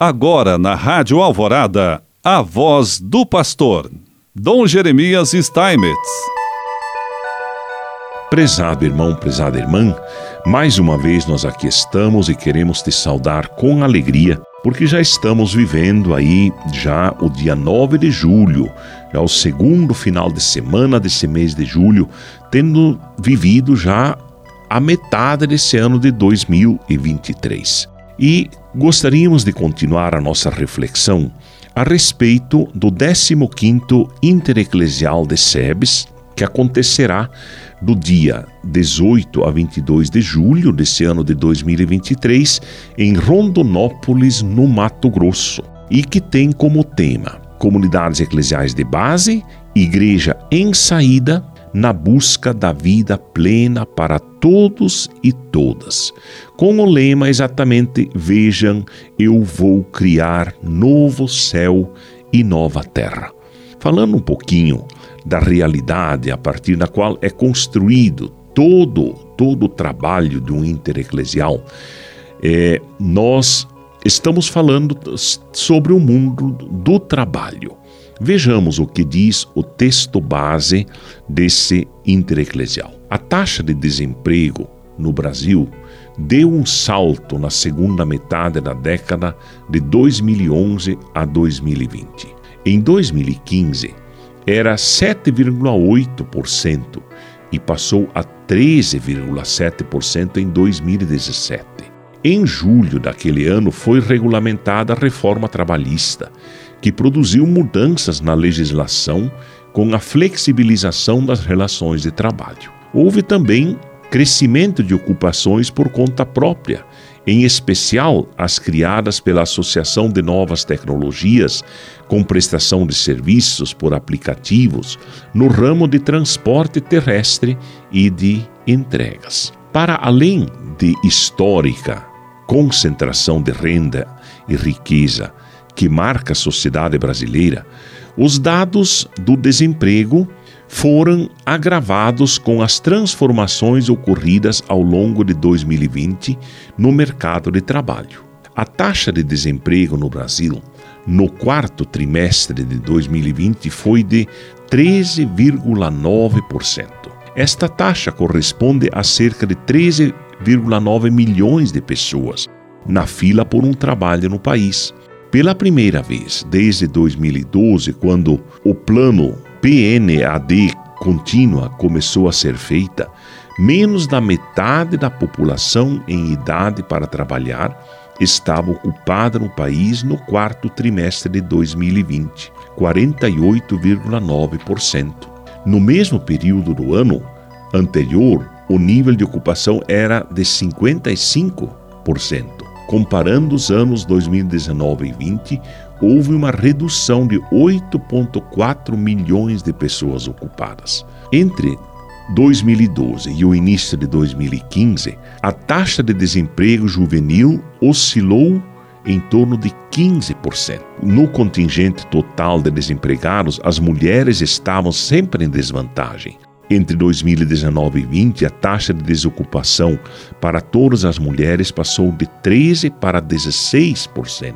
Agora na Rádio Alvorada, a voz do pastor, Dom Jeremias Steinmetz. Prezado irmão, prezada irmã, mais uma vez nós aqui estamos e queremos te saudar com alegria, porque já estamos vivendo aí já o dia 9 de julho, já o segundo final de semana desse mês de julho, tendo vivido já a metade desse ano de 2023. E gostaríamos de continuar a nossa reflexão a respeito do 15º Intereclesial de Sebes, que acontecerá do dia 18 a 22 de julho desse ano de 2023 em Rondonópolis, no Mato Grosso, e que tem como tema Comunidades Eclesiais de Base, Igreja em Saída na busca da vida plena para todos e todas. Com o lema exatamente: Vejam, eu vou criar novo céu e nova terra. Falando um pouquinho da realidade a partir da qual é construído todo todo o trabalho de um intereclesial, é, nós estamos falando sobre o mundo do trabalho. Vejamos o que diz o texto base desse intereclesial. A taxa de desemprego no Brasil deu um salto na segunda metade da década de 2011 a 2020. Em 2015, era 7,8% e passou a 13,7% em 2017. Em julho daquele ano foi regulamentada a reforma trabalhista, que produziu mudanças na legislação com a flexibilização das relações de trabalho. Houve também crescimento de ocupações por conta própria, em especial as criadas pela Associação de Novas Tecnologias, com prestação de serviços por aplicativos no ramo de transporte terrestre e de entregas. Para além de histórica concentração de renda e riqueza que marca a sociedade brasileira, os dados do desemprego foram agravados com as transformações ocorridas ao longo de 2020 no mercado de trabalho. A taxa de desemprego no Brasil no quarto trimestre de 2020 foi de 13,9%. Esta taxa corresponde a cerca de 13,9 milhões de pessoas na fila por um trabalho no país, pela primeira vez desde 2012, quando o plano PNAD contínua começou a ser feita, menos da metade da população em idade para trabalhar estava ocupada no país no quarto trimestre de 2020, 48,9%. No mesmo período do ano anterior, o nível de ocupação era de 55%. Comparando os anos 2019 e 20, houve uma redução de 8,4 milhões de pessoas ocupadas. Entre 2012 e o início de 2015, a taxa de desemprego juvenil oscilou em torno de 15%. No contingente total de desempregados, as mulheres estavam sempre em desvantagem. Entre 2019 e 20, a taxa de desocupação para todas as mulheres passou de 13% para 16%.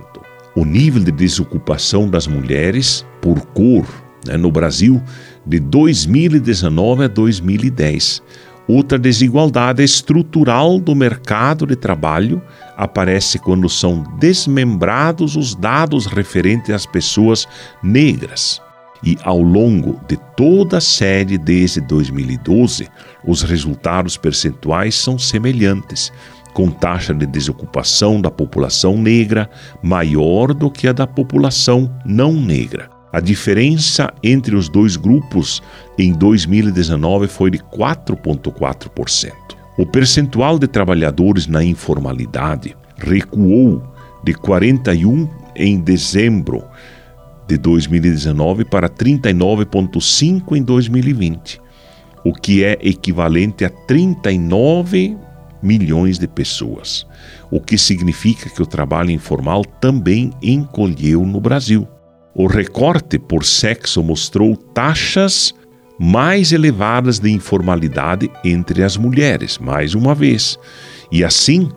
O nível de desocupação das mulheres por cor né, no Brasil de 2019 a 2010. Outra desigualdade estrutural do mercado de trabalho aparece quando são desmembrados os dados referentes às pessoas negras e ao longo de toda a série desde 2012, os resultados percentuais são semelhantes, com taxa de desocupação da população negra maior do que a da população não negra. A diferença entre os dois grupos em 2019 foi de 4,4%. O percentual de trabalhadores na informalidade recuou de 41 em dezembro de 2019 para 39,5 em 2020, o que é equivalente a 39 milhões de pessoas, o que significa que o trabalho informal também encolheu no Brasil. O recorte por sexo mostrou taxas mais elevadas de informalidade entre as mulheres, mais uma vez, e assim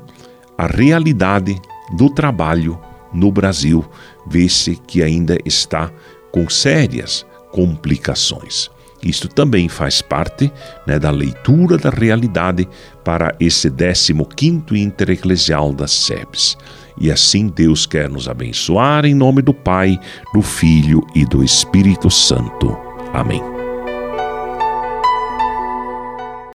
a realidade do trabalho no Brasil, vê-se que ainda está com sérias complicações. Isto também faz parte né, da leitura da realidade para esse 15º Intereclesial das SEBs. E assim Deus quer nos abençoar em nome do Pai, do Filho e do Espírito Santo. Amém.